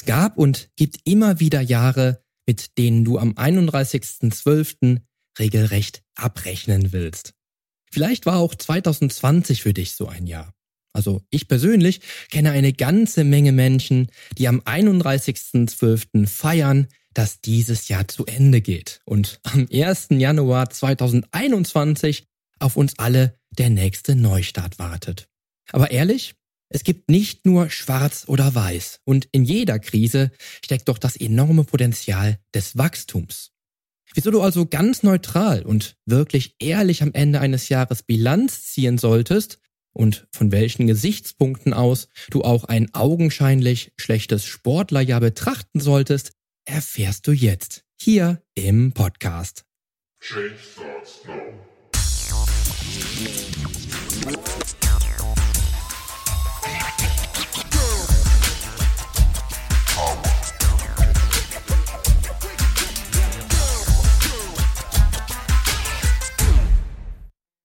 Es gab und gibt immer wieder Jahre, mit denen du am 31.12. regelrecht abrechnen willst. Vielleicht war auch 2020 für dich so ein Jahr. Also ich persönlich kenne eine ganze Menge Menschen, die am 31.12. feiern, dass dieses Jahr zu Ende geht und am 1. Januar 2021 auf uns alle der nächste Neustart wartet. Aber ehrlich, es gibt nicht nur schwarz oder weiß und in jeder Krise steckt doch das enorme Potenzial des Wachstums. Wieso du also ganz neutral und wirklich ehrlich am Ende eines Jahres Bilanz ziehen solltest und von welchen Gesichtspunkten aus du auch ein augenscheinlich schlechtes Sportlerjahr betrachten solltest, erfährst du jetzt hier im Podcast. Change starts now.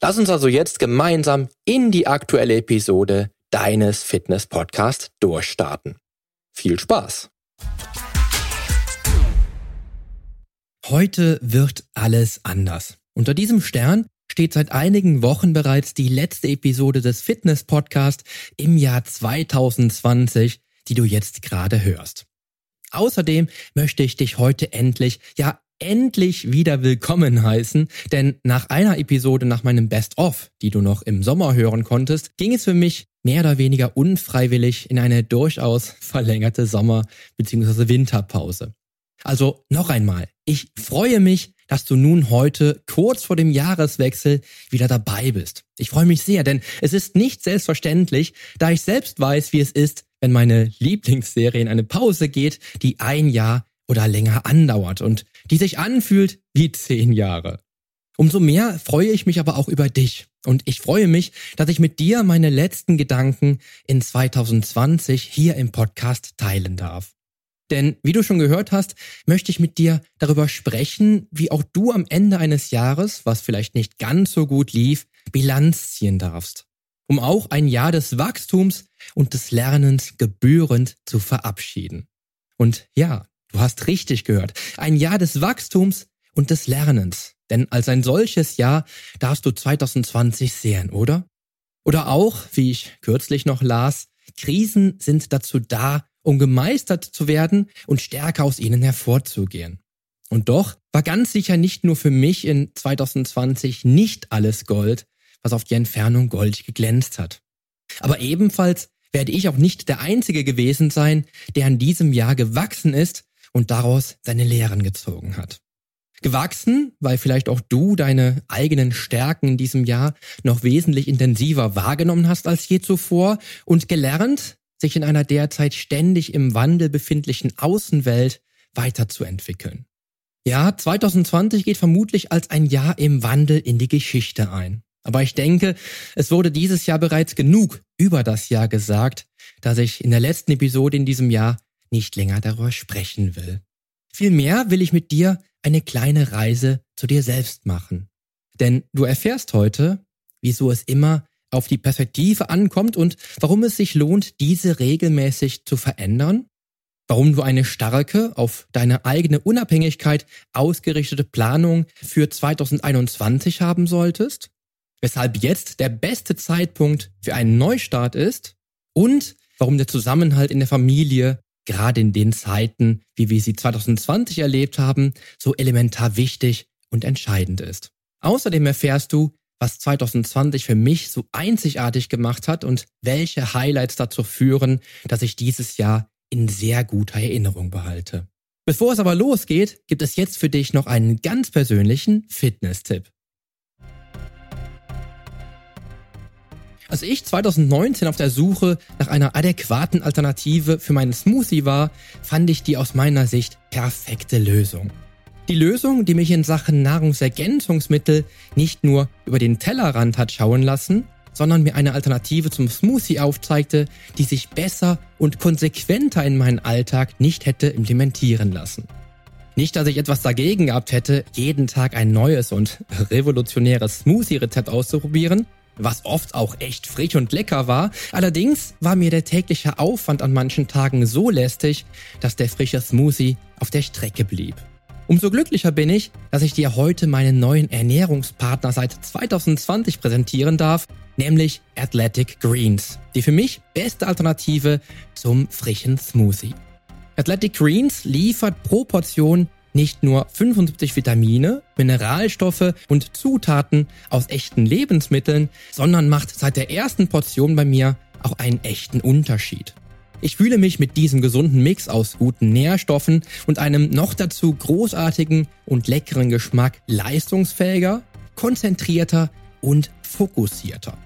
Lass uns also jetzt gemeinsam in die aktuelle Episode deines Fitness Podcast durchstarten. Viel Spaß! Heute wird alles anders. Unter diesem Stern steht seit einigen Wochen bereits die letzte Episode des Fitness Podcast im Jahr 2020, die du jetzt gerade hörst. Außerdem möchte ich dich heute endlich, ja endlich wieder willkommen heißen, denn nach einer Episode nach meinem Best-of, die du noch im Sommer hören konntest, ging es für mich mehr oder weniger unfreiwillig in eine durchaus verlängerte Sommer- bzw. Winterpause. Also noch einmal, ich freue mich, dass du nun heute kurz vor dem Jahreswechsel wieder dabei bist. Ich freue mich sehr, denn es ist nicht selbstverständlich, da ich selbst weiß, wie es ist, wenn meine Lieblingsserie in eine Pause geht, die ein Jahr oder länger andauert und die sich anfühlt wie zehn Jahre. Umso mehr freue ich mich aber auch über dich. Und ich freue mich, dass ich mit dir meine letzten Gedanken in 2020 hier im Podcast teilen darf. Denn wie du schon gehört hast, möchte ich mit dir darüber sprechen, wie auch du am Ende eines Jahres, was vielleicht nicht ganz so gut lief, Bilanz ziehen darfst. Um auch ein Jahr des Wachstums und des Lernens gebührend zu verabschieden. Und ja, Du hast richtig gehört. Ein Jahr des Wachstums und des Lernens. Denn als ein solches Jahr darfst du 2020 sehen, oder? Oder auch, wie ich kürzlich noch las, Krisen sind dazu da, um gemeistert zu werden und stärker aus ihnen hervorzugehen. Und doch war ganz sicher nicht nur für mich in 2020 nicht alles Gold, was auf die Entfernung goldig geglänzt hat. Aber ebenfalls werde ich auch nicht der Einzige gewesen sein, der in diesem Jahr gewachsen ist und daraus seine Lehren gezogen hat. Gewachsen, weil vielleicht auch du deine eigenen Stärken in diesem Jahr noch wesentlich intensiver wahrgenommen hast als je zuvor und gelernt, sich in einer derzeit ständig im Wandel befindlichen Außenwelt weiterzuentwickeln. Ja, 2020 geht vermutlich als ein Jahr im Wandel in die Geschichte ein. Aber ich denke, es wurde dieses Jahr bereits genug über das Jahr gesagt, dass ich in der letzten Episode in diesem Jahr nicht länger darüber sprechen will. Vielmehr will ich mit dir eine kleine Reise zu dir selbst machen. Denn du erfährst heute, wieso es immer auf die Perspektive ankommt und warum es sich lohnt, diese regelmäßig zu verändern, warum du eine starke, auf deine eigene Unabhängigkeit ausgerichtete Planung für 2021 haben solltest, weshalb jetzt der beste Zeitpunkt für einen Neustart ist und warum der Zusammenhalt in der Familie gerade in den Zeiten, wie wir sie 2020 erlebt haben, so elementar wichtig und entscheidend ist. Außerdem erfährst du, was 2020 für mich so einzigartig gemacht hat und welche Highlights dazu führen, dass ich dieses Jahr in sehr guter Erinnerung behalte. Bevor es aber losgeht, gibt es jetzt für dich noch einen ganz persönlichen Fitness-Tipp. Als ich 2019 auf der Suche nach einer adäquaten Alternative für meinen Smoothie war, fand ich die aus meiner Sicht perfekte Lösung. Die Lösung, die mich in Sachen Nahrungsergänzungsmittel nicht nur über den Tellerrand hat schauen lassen, sondern mir eine Alternative zum Smoothie aufzeigte, die sich besser und konsequenter in meinen Alltag nicht hätte implementieren lassen. Nicht, dass ich etwas dagegen gehabt hätte, jeden Tag ein neues und revolutionäres Smoothie-Rezept auszuprobieren, was oft auch echt frisch und lecker war. Allerdings war mir der tägliche Aufwand an manchen Tagen so lästig, dass der frische Smoothie auf der Strecke blieb. Umso glücklicher bin ich, dass ich dir heute meinen neuen Ernährungspartner seit 2020 präsentieren darf, nämlich Athletic Greens, die für mich beste Alternative zum frischen Smoothie. Athletic Greens liefert pro Portion nicht nur 75 Vitamine, Mineralstoffe und Zutaten aus echten Lebensmitteln, sondern macht seit der ersten Portion bei mir auch einen echten Unterschied. Ich fühle mich mit diesem gesunden Mix aus guten Nährstoffen und einem noch dazu großartigen und leckeren Geschmack leistungsfähiger, konzentrierter und fokussierter.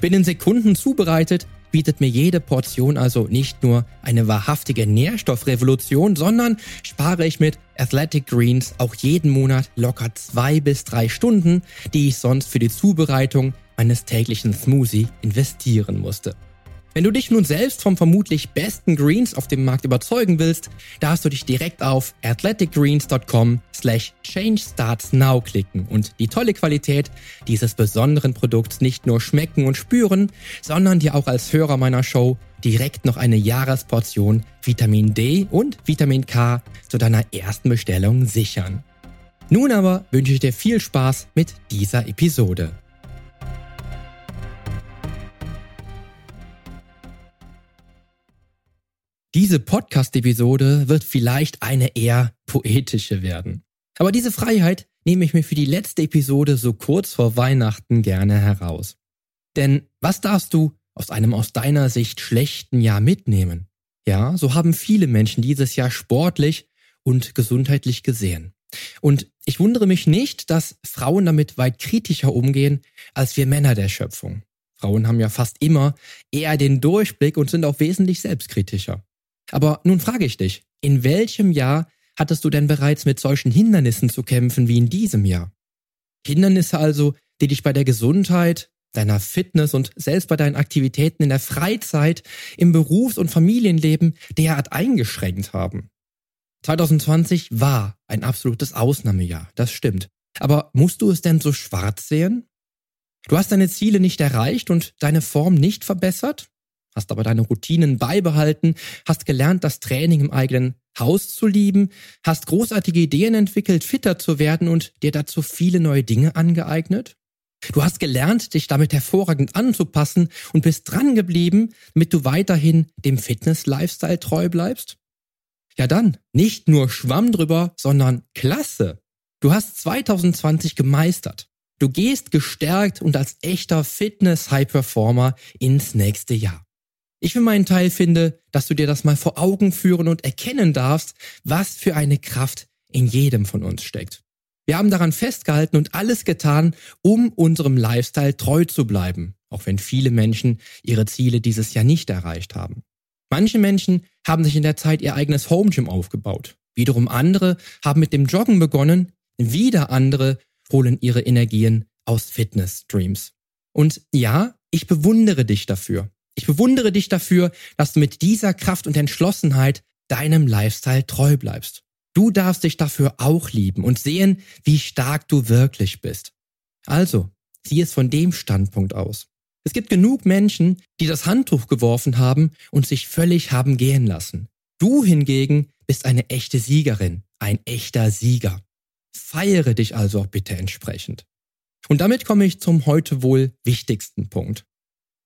Binnen Sekunden zubereitet bietet mir jede Portion also nicht nur eine wahrhaftige Nährstoffrevolution, sondern spare ich mit Athletic Greens auch jeden Monat locker zwei bis drei Stunden, die ich sonst für die Zubereitung eines täglichen Smoothie investieren musste. Wenn du dich nun selbst vom vermutlich besten Greens auf dem Markt überzeugen willst, darfst du dich direkt auf athleticgreens.com slash changestartsnow klicken und die tolle Qualität dieses besonderen Produkts nicht nur schmecken und spüren, sondern dir auch als Hörer meiner Show direkt noch eine Jahresportion Vitamin D und Vitamin K zu deiner ersten Bestellung sichern. Nun aber wünsche ich dir viel Spaß mit dieser Episode. Diese Podcast-Episode wird vielleicht eine eher poetische werden. Aber diese Freiheit nehme ich mir für die letzte Episode so kurz vor Weihnachten gerne heraus. Denn was darfst du aus einem aus deiner Sicht schlechten Jahr mitnehmen? Ja, so haben viele Menschen dieses Jahr sportlich und gesundheitlich gesehen. Und ich wundere mich nicht, dass Frauen damit weit kritischer umgehen als wir Männer der Schöpfung. Frauen haben ja fast immer eher den Durchblick und sind auch wesentlich selbstkritischer. Aber nun frage ich dich, in welchem Jahr hattest du denn bereits mit solchen Hindernissen zu kämpfen wie in diesem Jahr? Hindernisse also, die dich bei der Gesundheit, deiner Fitness und selbst bei deinen Aktivitäten in der Freizeit, im Berufs- und Familienleben derart eingeschränkt haben. 2020 war ein absolutes Ausnahmejahr, das stimmt. Aber musst du es denn so schwarz sehen? Du hast deine Ziele nicht erreicht und deine Form nicht verbessert? Hast aber deine Routinen beibehalten, hast gelernt, das Training im eigenen Haus zu lieben, hast großartige Ideen entwickelt, fitter zu werden und dir dazu viele neue Dinge angeeignet. Du hast gelernt, dich damit hervorragend anzupassen und bist dran geblieben, damit du weiterhin dem Fitness-Lifestyle treu bleibst. Ja dann, nicht nur Schwamm drüber, sondern klasse. Du hast 2020 gemeistert. Du gehst gestärkt und als echter Fitness-High-Performer ins nächste Jahr. Ich für meinen Teil finde, dass du dir das mal vor Augen führen und erkennen darfst, was für eine Kraft in jedem von uns steckt. Wir haben daran festgehalten und alles getan, um unserem Lifestyle treu zu bleiben, auch wenn viele Menschen ihre Ziele dieses Jahr nicht erreicht haben. Manche Menschen haben sich in der Zeit ihr eigenes Home Gym aufgebaut. Wiederum andere haben mit dem Joggen begonnen, wieder andere holen ihre Energien aus Fitness-Streams. Und ja, ich bewundere dich dafür. Ich bewundere dich dafür, dass du mit dieser Kraft und Entschlossenheit deinem Lifestyle treu bleibst. Du darfst dich dafür auch lieben und sehen, wie stark du wirklich bist. Also, sieh es von dem Standpunkt aus. Es gibt genug Menschen, die das Handtuch geworfen haben und sich völlig haben gehen lassen. Du hingegen bist eine echte Siegerin, ein echter Sieger. Feiere dich also bitte entsprechend. Und damit komme ich zum heute wohl wichtigsten Punkt.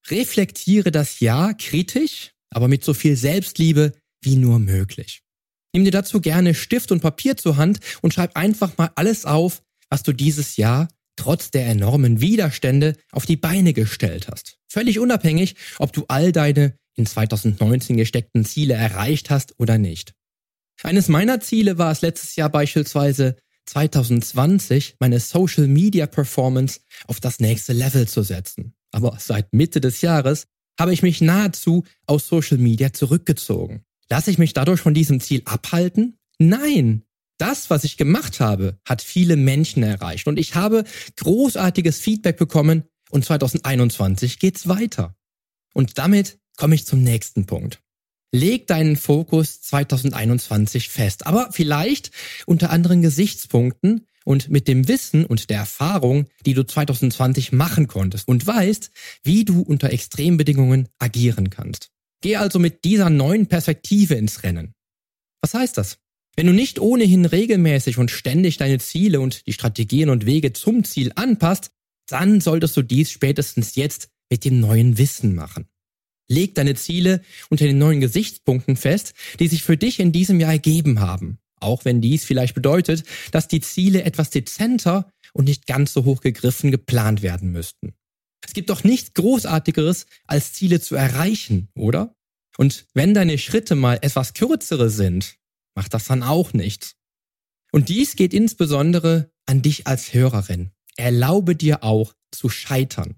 Reflektiere das Jahr kritisch, aber mit so viel Selbstliebe wie nur möglich. Nimm dir dazu gerne Stift und Papier zur Hand und schreib einfach mal alles auf, was du dieses Jahr trotz der enormen Widerstände auf die Beine gestellt hast. Völlig unabhängig, ob du all deine in 2019 gesteckten Ziele erreicht hast oder nicht. Eines meiner Ziele war es letztes Jahr beispielsweise 2020 meine Social Media Performance auf das nächste Level zu setzen. Aber seit Mitte des Jahres habe ich mich nahezu aus Social Media zurückgezogen. Lasse ich mich dadurch von diesem Ziel abhalten? Nein. Das, was ich gemacht habe, hat viele Menschen erreicht und ich habe großartiges Feedback bekommen und 2021 geht's weiter. Und damit komme ich zum nächsten Punkt. Leg deinen Fokus 2021 fest, aber vielleicht unter anderen Gesichtspunkten und mit dem Wissen und der Erfahrung, die du 2020 machen konntest und weißt, wie du unter Extrembedingungen agieren kannst. Geh also mit dieser neuen Perspektive ins Rennen. Was heißt das? Wenn du nicht ohnehin regelmäßig und ständig deine Ziele und die Strategien und Wege zum Ziel anpasst, dann solltest du dies spätestens jetzt mit dem neuen Wissen machen. Leg deine Ziele unter den neuen Gesichtspunkten fest, die sich für dich in diesem Jahr ergeben haben. Auch wenn dies vielleicht bedeutet, dass die Ziele etwas dezenter und nicht ganz so hoch gegriffen geplant werden müssten. Es gibt doch nichts Großartigeres, als Ziele zu erreichen, oder? Und wenn deine Schritte mal etwas kürzere sind, macht das dann auch nichts. Und dies geht insbesondere an dich als Hörerin. Erlaube dir auch zu scheitern.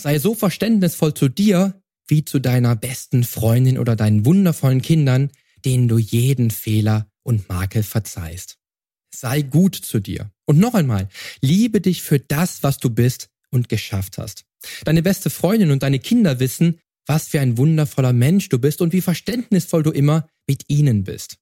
Sei so verständnisvoll zu dir wie zu deiner besten Freundin oder deinen wundervollen Kindern, denen du jeden Fehler und Makel verzeihst. Sei gut zu dir. Und noch einmal, liebe dich für das, was du bist und geschafft hast. Deine beste Freundin und deine Kinder wissen, was für ein wundervoller Mensch du bist und wie verständnisvoll du immer mit ihnen bist.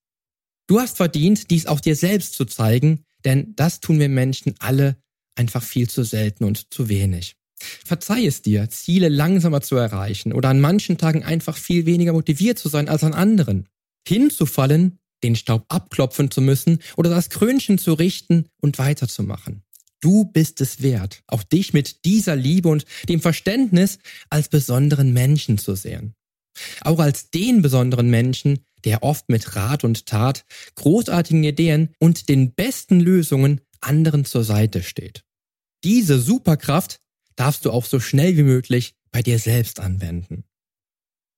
Du hast verdient, dies auch dir selbst zu zeigen, denn das tun wir Menschen alle einfach viel zu selten und zu wenig. Verzeih es dir, Ziele langsamer zu erreichen oder an manchen Tagen einfach viel weniger motiviert zu sein als an anderen. Hinzufallen, den Staub abklopfen zu müssen oder das Krönchen zu richten und weiterzumachen. Du bist es wert, auch dich mit dieser Liebe und dem Verständnis als besonderen Menschen zu sehen. Auch als den besonderen Menschen, der oft mit Rat und Tat, großartigen Ideen und den besten Lösungen anderen zur Seite steht. Diese Superkraft darfst du auch so schnell wie möglich bei dir selbst anwenden.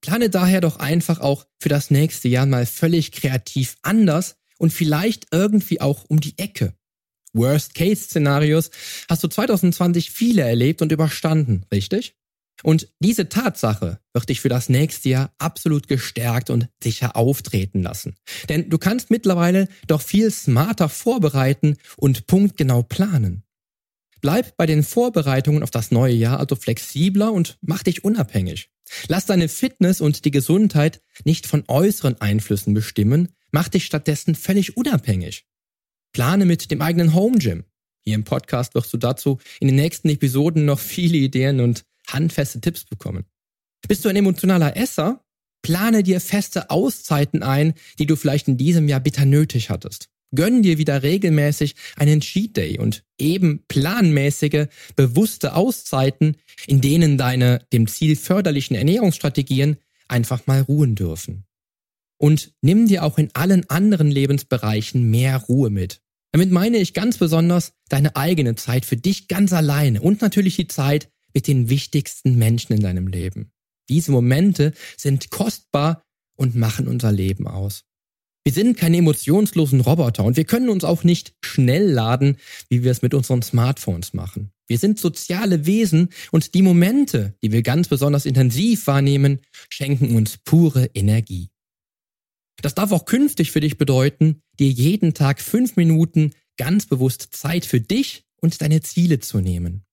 Plane daher doch einfach auch für das nächste Jahr mal völlig kreativ anders und vielleicht irgendwie auch um die Ecke. Worst-Case-Szenarios hast du 2020 viele erlebt und überstanden, richtig? Und diese Tatsache wird dich für das nächste Jahr absolut gestärkt und sicher auftreten lassen. Denn du kannst mittlerweile doch viel smarter vorbereiten und punktgenau planen. Bleib bei den Vorbereitungen auf das neue Jahr also flexibler und mach dich unabhängig. Lass deine Fitness und die Gesundheit nicht von äußeren Einflüssen bestimmen, mach dich stattdessen völlig unabhängig. Plane mit dem eigenen Home Gym. Hier im Podcast wirst du dazu in den nächsten Episoden noch viele Ideen und handfeste Tipps bekommen. Bist du ein emotionaler Esser? Plane dir feste Auszeiten ein, die du vielleicht in diesem Jahr bitter nötig hattest. Gönn dir wieder regelmäßig einen Cheat Day und eben planmäßige, bewusste Auszeiten, in denen deine dem Ziel förderlichen Ernährungsstrategien einfach mal ruhen dürfen. Und nimm dir auch in allen anderen Lebensbereichen mehr Ruhe mit. Damit meine ich ganz besonders deine eigene Zeit für dich ganz alleine und natürlich die Zeit mit den wichtigsten Menschen in deinem Leben. Diese Momente sind kostbar und machen unser Leben aus. Wir sind keine emotionslosen Roboter und wir können uns auch nicht schnell laden, wie wir es mit unseren Smartphones machen. Wir sind soziale Wesen und die Momente, die wir ganz besonders intensiv wahrnehmen, schenken uns pure Energie. Das darf auch künftig für dich bedeuten, dir jeden Tag fünf Minuten ganz bewusst Zeit für dich und deine Ziele zu nehmen.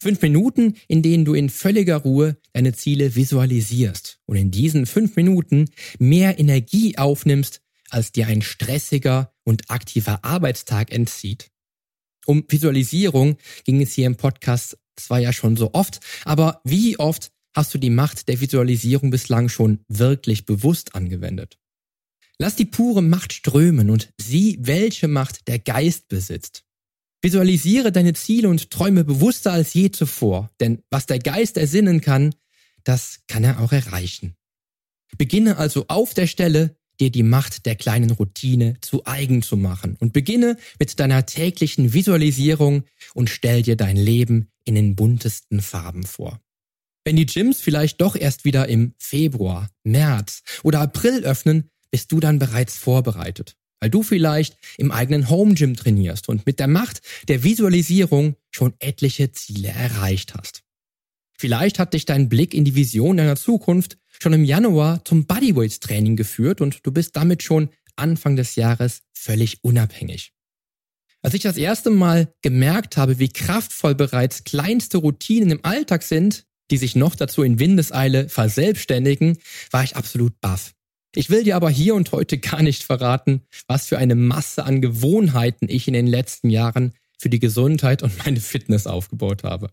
Fünf Minuten, in denen du in völliger Ruhe deine Ziele visualisierst und in diesen fünf Minuten mehr Energie aufnimmst, als dir ein stressiger und aktiver Arbeitstag entzieht. Um Visualisierung ging es hier im Podcast zwar ja schon so oft, aber wie oft hast du die Macht der Visualisierung bislang schon wirklich bewusst angewendet? Lass die pure Macht strömen und sieh, welche Macht der Geist besitzt. Visualisiere deine Ziele und träume bewusster als je zuvor, denn was der Geist ersinnen kann, das kann er auch erreichen. Beginne also auf der Stelle dir die Macht der kleinen Routine zu eigen zu machen und beginne mit deiner täglichen Visualisierung und stell dir dein Leben in den buntesten Farben vor. Wenn die Gyms vielleicht doch erst wieder im Februar, März oder April öffnen, bist du dann bereits vorbereitet, weil du vielleicht im eigenen Home Gym trainierst und mit der Macht der Visualisierung schon etliche Ziele erreicht hast. Vielleicht hat dich dein Blick in die Vision deiner Zukunft schon im Januar zum Bodyweights Training geführt und du bist damit schon Anfang des Jahres völlig unabhängig. Als ich das erste Mal gemerkt habe, wie kraftvoll bereits kleinste Routinen im Alltag sind, die sich noch dazu in Windeseile verselbstständigen, war ich absolut baff. Ich will dir aber hier und heute gar nicht verraten, was für eine Masse an Gewohnheiten ich in den letzten Jahren für die Gesundheit und meine Fitness aufgebaut habe.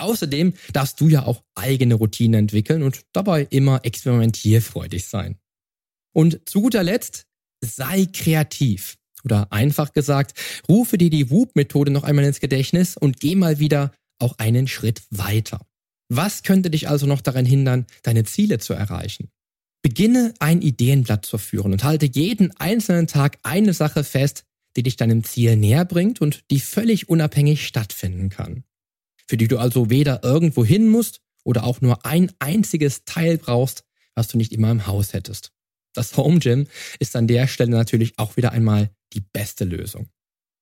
Außerdem darfst du ja auch eigene Routinen entwickeln und dabei immer experimentierfreudig sein. Und zu guter Letzt, sei kreativ. Oder einfach gesagt, rufe dir die Whoop-Methode noch einmal ins Gedächtnis und geh mal wieder auch einen Schritt weiter. Was könnte dich also noch daran hindern, deine Ziele zu erreichen? Beginne ein Ideenblatt zu führen und halte jeden einzelnen Tag eine Sache fest, die dich deinem Ziel näher bringt und die völlig unabhängig stattfinden kann. Für die du also weder irgendwo hin musst oder auch nur ein einziges Teil brauchst, was du nicht immer im Haus hättest. Das Home Gym ist an der Stelle natürlich auch wieder einmal die beste Lösung.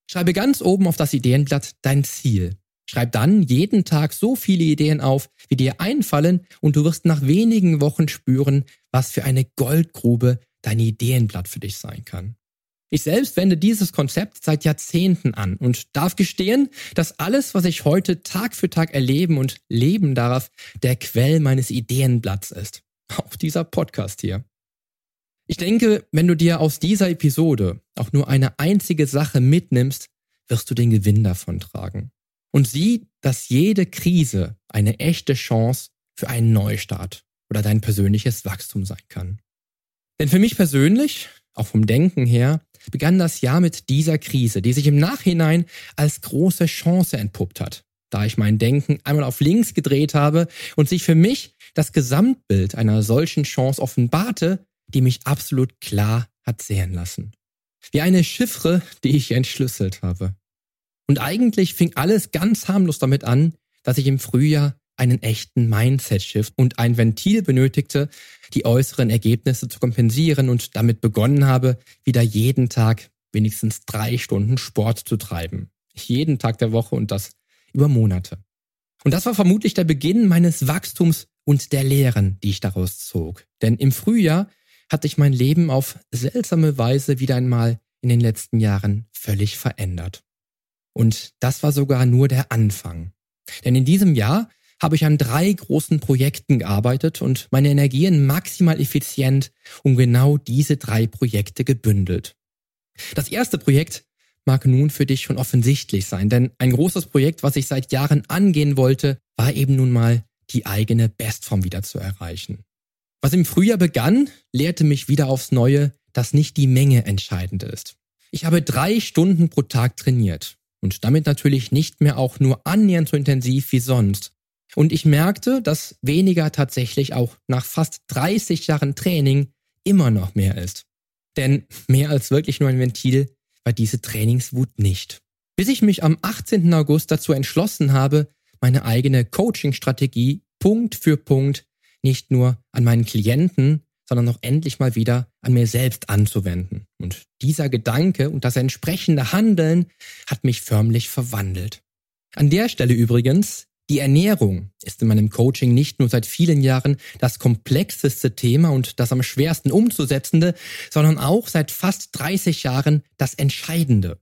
Schreibe ganz oben auf das Ideenblatt dein Ziel. Schreib dann jeden Tag so viele Ideen auf, wie dir einfallen und du wirst nach wenigen Wochen spüren, was für eine Goldgrube dein Ideenblatt für dich sein kann. Ich selbst wende dieses Konzept seit Jahrzehnten an und darf gestehen, dass alles, was ich heute Tag für Tag erleben und leben darf, der Quell meines Ideenblatts ist. Auch dieser Podcast hier. Ich denke, wenn du dir aus dieser Episode auch nur eine einzige Sache mitnimmst, wirst du den Gewinn davon tragen und sieh, dass jede Krise eine echte Chance für einen Neustart oder dein persönliches Wachstum sein kann. Denn für mich persönlich, auch vom Denken her, begann das Jahr mit dieser Krise, die sich im Nachhinein als große Chance entpuppt hat, da ich mein Denken einmal auf links gedreht habe und sich für mich das Gesamtbild einer solchen Chance offenbarte, die mich absolut klar hat sehen lassen. Wie eine Chiffre, die ich entschlüsselt habe. Und eigentlich fing alles ganz harmlos damit an, dass ich im Frühjahr einen echten Mindset-Shift und ein Ventil benötigte, die äußeren Ergebnisse zu kompensieren und damit begonnen habe, wieder jeden Tag wenigstens drei Stunden Sport zu treiben. Jeden Tag der Woche und das über Monate. Und das war vermutlich der Beginn meines Wachstums und der Lehren, die ich daraus zog. Denn im Frühjahr hatte ich mein Leben auf seltsame Weise wieder einmal in den letzten Jahren völlig verändert. Und das war sogar nur der Anfang. Denn in diesem Jahr habe ich an drei großen Projekten gearbeitet und meine Energien maximal effizient um genau diese drei Projekte gebündelt. Das erste Projekt mag nun für dich schon offensichtlich sein, denn ein großes Projekt, was ich seit Jahren angehen wollte, war eben nun mal die eigene Bestform wieder zu erreichen. Was im Frühjahr begann, lehrte mich wieder aufs Neue, dass nicht die Menge entscheidend ist. Ich habe drei Stunden pro Tag trainiert und damit natürlich nicht mehr auch nur annähernd so intensiv wie sonst. Und ich merkte, dass weniger tatsächlich auch nach fast 30 Jahren Training immer noch mehr ist. Denn mehr als wirklich nur ein Ventil war diese Trainingswut nicht. Bis ich mich am 18. August dazu entschlossen habe, meine eigene Coaching-Strategie Punkt für Punkt nicht nur an meinen Klienten, sondern noch endlich mal wieder an mir selbst anzuwenden. Und dieser Gedanke und das entsprechende Handeln hat mich förmlich verwandelt. An der Stelle übrigens, die Ernährung ist in meinem Coaching nicht nur seit vielen Jahren das komplexeste Thema und das am schwersten umzusetzende, sondern auch seit fast 30 Jahren das Entscheidende.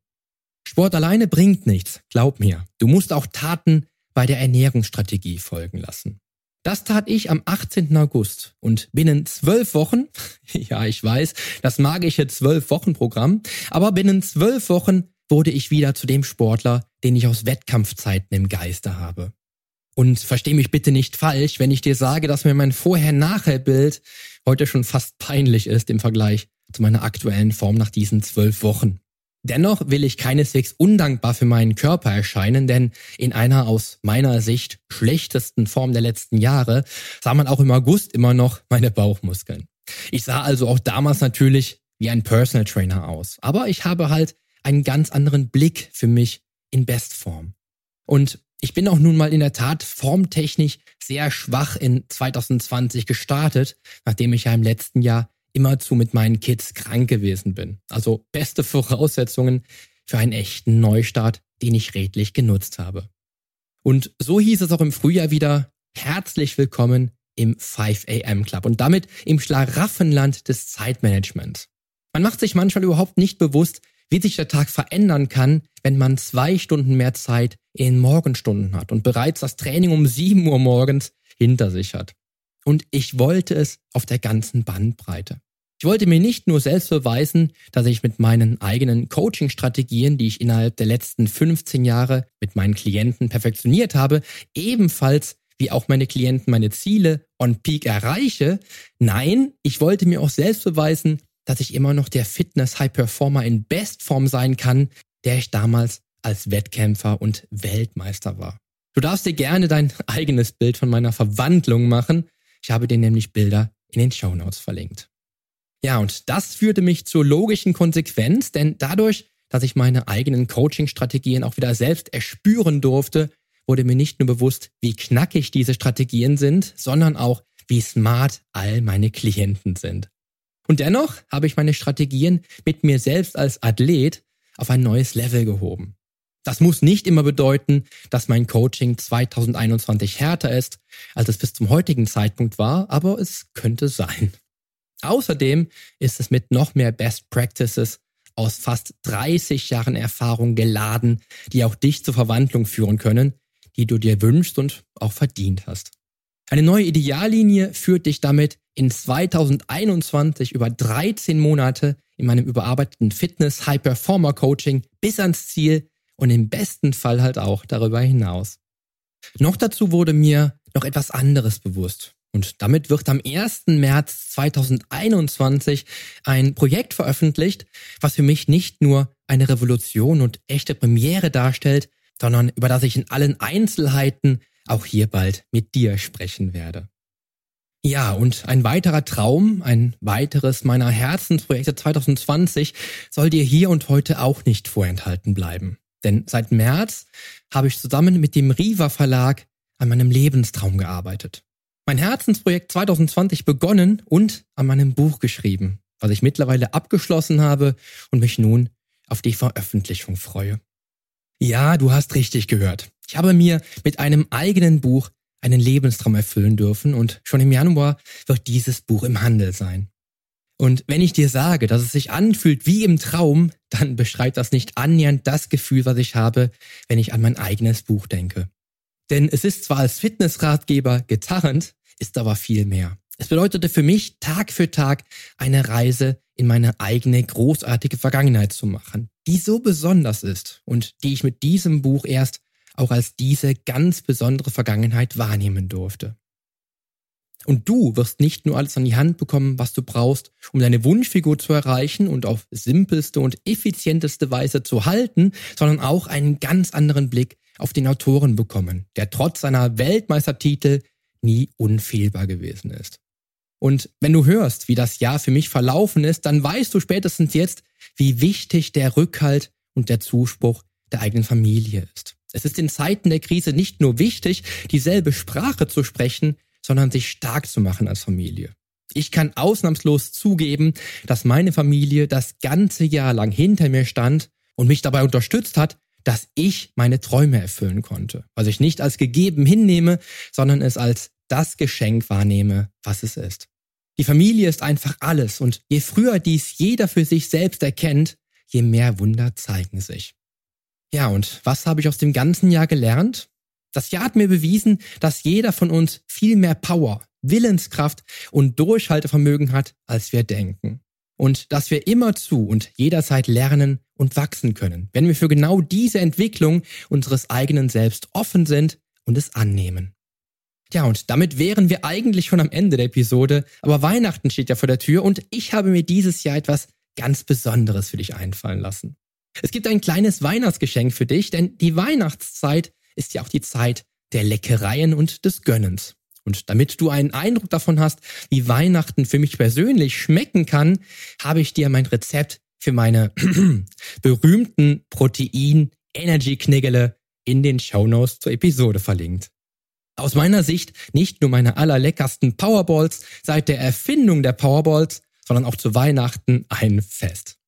Sport alleine bringt nichts, glaub mir. Du musst auch Taten bei der Ernährungsstrategie folgen lassen. Das tat ich am 18. August und binnen zwölf Wochen, ja ich weiß, das magische zwölf Wochen Programm, aber binnen zwölf Wochen wurde ich wieder zu dem Sportler, den ich aus Wettkampfzeiten im Geiste habe. Und versteh mich bitte nicht falsch, wenn ich dir sage, dass mir mein Vorher-Nachher-Bild heute schon fast peinlich ist im Vergleich zu meiner aktuellen Form nach diesen zwölf Wochen. Dennoch will ich keineswegs undankbar für meinen Körper erscheinen, denn in einer aus meiner Sicht schlechtesten Form der letzten Jahre sah man auch im August immer noch meine Bauchmuskeln. Ich sah also auch damals natürlich wie ein Personal Trainer aus, aber ich habe halt einen ganz anderen Blick für mich in Bestform. Und ich bin auch nun mal in der Tat formtechnisch sehr schwach in 2020 gestartet, nachdem ich ja im letzten Jahr immerzu mit meinen Kids krank gewesen bin. Also beste Voraussetzungen für einen echten Neustart, den ich redlich genutzt habe. Und so hieß es auch im Frühjahr wieder, herzlich willkommen im 5 AM Club und damit im Schlaraffenland des Zeitmanagements. Man macht sich manchmal überhaupt nicht bewusst, wie sich der Tag verändern kann, wenn man zwei Stunden mehr Zeit in den Morgenstunden hat und bereits das Training um 7 Uhr morgens hinter sich hat. Und ich wollte es auf der ganzen Bandbreite. Ich wollte mir nicht nur selbst beweisen, dass ich mit meinen eigenen Coaching-Strategien, die ich innerhalb der letzten 15 Jahre mit meinen Klienten perfektioniert habe, ebenfalls wie auch meine Klienten meine Ziele on Peak erreiche. Nein, ich wollte mir auch selbst beweisen, dass ich immer noch der Fitness-High-Performer in Bestform sein kann, der ich damals als Wettkämpfer und Weltmeister war. Du darfst dir gerne dein eigenes Bild von meiner Verwandlung machen. Ich habe dir nämlich Bilder in den Show Notes verlinkt. Ja, und das führte mich zur logischen Konsequenz, denn dadurch, dass ich meine eigenen Coaching-Strategien auch wieder selbst erspüren durfte, wurde mir nicht nur bewusst, wie knackig diese Strategien sind, sondern auch, wie smart all meine Klienten sind. Und dennoch habe ich meine Strategien mit mir selbst als Athlet auf ein neues Level gehoben. Das muss nicht immer bedeuten, dass mein Coaching 2021 härter ist, als es bis zum heutigen Zeitpunkt war, aber es könnte sein. Außerdem ist es mit noch mehr Best Practices aus fast 30 Jahren Erfahrung geladen, die auch dich zur Verwandlung führen können, die du dir wünschst und auch verdient hast. Eine neue Ideallinie führt dich damit in 2021 über 13 Monate in meinem überarbeiteten Fitness High Performer Coaching bis ans Ziel und im besten Fall halt auch darüber hinaus. Noch dazu wurde mir noch etwas anderes bewusst. Und damit wird am 1. März 2021 ein Projekt veröffentlicht, was für mich nicht nur eine Revolution und echte Premiere darstellt, sondern über das ich in allen Einzelheiten auch hier bald mit dir sprechen werde. Ja, und ein weiterer Traum, ein weiteres meiner Herzensprojekte 2020 soll dir hier und heute auch nicht vorenthalten bleiben. Denn seit März habe ich zusammen mit dem Riva Verlag an meinem Lebenstraum gearbeitet mein Herzensprojekt 2020 begonnen und an meinem Buch geschrieben, was ich mittlerweile abgeschlossen habe und mich nun auf die Veröffentlichung freue. Ja, du hast richtig gehört. Ich habe mir mit einem eigenen Buch einen Lebenstraum erfüllen dürfen und schon im Januar wird dieses Buch im Handel sein. Und wenn ich dir sage, dass es sich anfühlt wie im Traum, dann beschreibt das nicht annähernd das Gefühl, was ich habe, wenn ich an mein eigenes Buch denke. Denn es ist zwar als Fitnessratgeber getarnt, ist aber viel mehr. Es bedeutete für mich, Tag für Tag eine Reise in meine eigene großartige Vergangenheit zu machen, die so besonders ist und die ich mit diesem Buch erst auch als diese ganz besondere Vergangenheit wahrnehmen durfte. Und du wirst nicht nur alles an die Hand bekommen, was du brauchst, um deine Wunschfigur zu erreichen und auf simpelste und effizienteste Weise zu halten, sondern auch einen ganz anderen Blick auf den Autoren bekommen, der trotz seiner Weltmeistertitel nie unfehlbar gewesen ist. Und wenn du hörst, wie das Jahr für mich verlaufen ist, dann weißt du spätestens jetzt, wie wichtig der Rückhalt und der Zuspruch der eigenen Familie ist. Es ist in Zeiten der Krise nicht nur wichtig, dieselbe Sprache zu sprechen, sondern sich stark zu machen als Familie. Ich kann ausnahmslos zugeben, dass meine Familie das ganze Jahr lang hinter mir stand und mich dabei unterstützt hat, dass ich meine Träume erfüllen konnte. Was ich nicht als gegeben hinnehme, sondern es als das Geschenk wahrnehme, was es ist. Die Familie ist einfach alles und je früher dies jeder für sich selbst erkennt, je mehr Wunder zeigen sich. Ja, und was habe ich aus dem ganzen Jahr gelernt? Das Jahr hat mir bewiesen, dass jeder von uns viel mehr Power, Willenskraft und Durchhaltevermögen hat, als wir denken und dass wir immer zu und jederzeit lernen und wachsen können, wenn wir für genau diese Entwicklung unseres eigenen Selbst offen sind und es annehmen. Ja, und damit wären wir eigentlich schon am Ende der Episode, aber Weihnachten steht ja vor der Tür und ich habe mir dieses Jahr etwas ganz Besonderes für dich einfallen lassen. Es gibt ein kleines Weihnachtsgeschenk für dich, denn die Weihnachtszeit ist ja auch die Zeit der Leckereien und des Gönnens. Und damit du einen Eindruck davon hast, wie Weihnachten für mich persönlich schmecken kann, habe ich dir mein Rezept für meine berühmten Protein-Energy-Knigele in den Shownotes zur Episode verlinkt. Aus meiner Sicht nicht nur meine allerleckersten Powerballs seit der Erfindung der Powerballs, sondern auch zu Weihnachten ein Fest.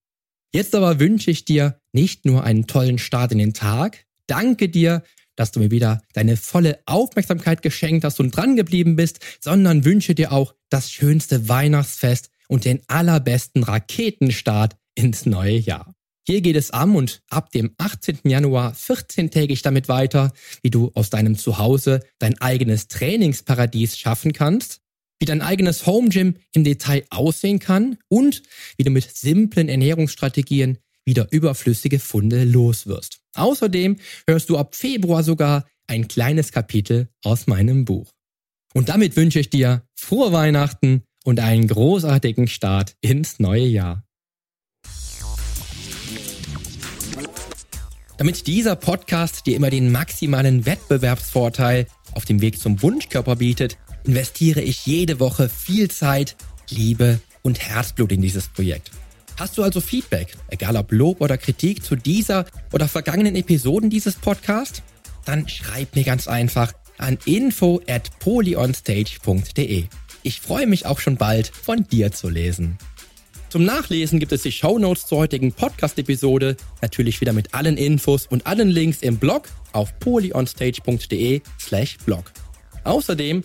Jetzt aber wünsche ich dir nicht nur einen tollen Start in den Tag, danke dir dass du mir wieder deine volle Aufmerksamkeit geschenkt hast und dran geblieben bist, sondern wünsche dir auch das schönste Weihnachtsfest und den allerbesten Raketenstart ins neue Jahr. Hier geht es am und ab dem 18. Januar 14-tägig damit weiter, wie du aus deinem Zuhause dein eigenes Trainingsparadies schaffen kannst, wie dein eigenes Home Gym im Detail aussehen kann und wie du mit simplen Ernährungsstrategien wieder überflüssige Funde loswirst. Außerdem hörst du ab Februar sogar ein kleines Kapitel aus meinem Buch. Und damit wünsche ich dir frohe Weihnachten und einen großartigen Start ins neue Jahr. Damit dieser Podcast dir immer den maximalen Wettbewerbsvorteil auf dem Weg zum Wunschkörper bietet, investiere ich jede Woche viel Zeit, Liebe und Herzblut in dieses Projekt. Hast du also Feedback, egal ob Lob oder Kritik zu dieser oder vergangenen Episoden dieses Podcasts? Dann schreib mir ganz einfach an info at polyonstage.de. Ich freue mich auch schon bald von dir zu lesen. Zum Nachlesen gibt es die Show Notes zur heutigen Podcast-Episode, natürlich wieder mit allen Infos und allen Links im Blog auf polyonstage.de slash blog. Außerdem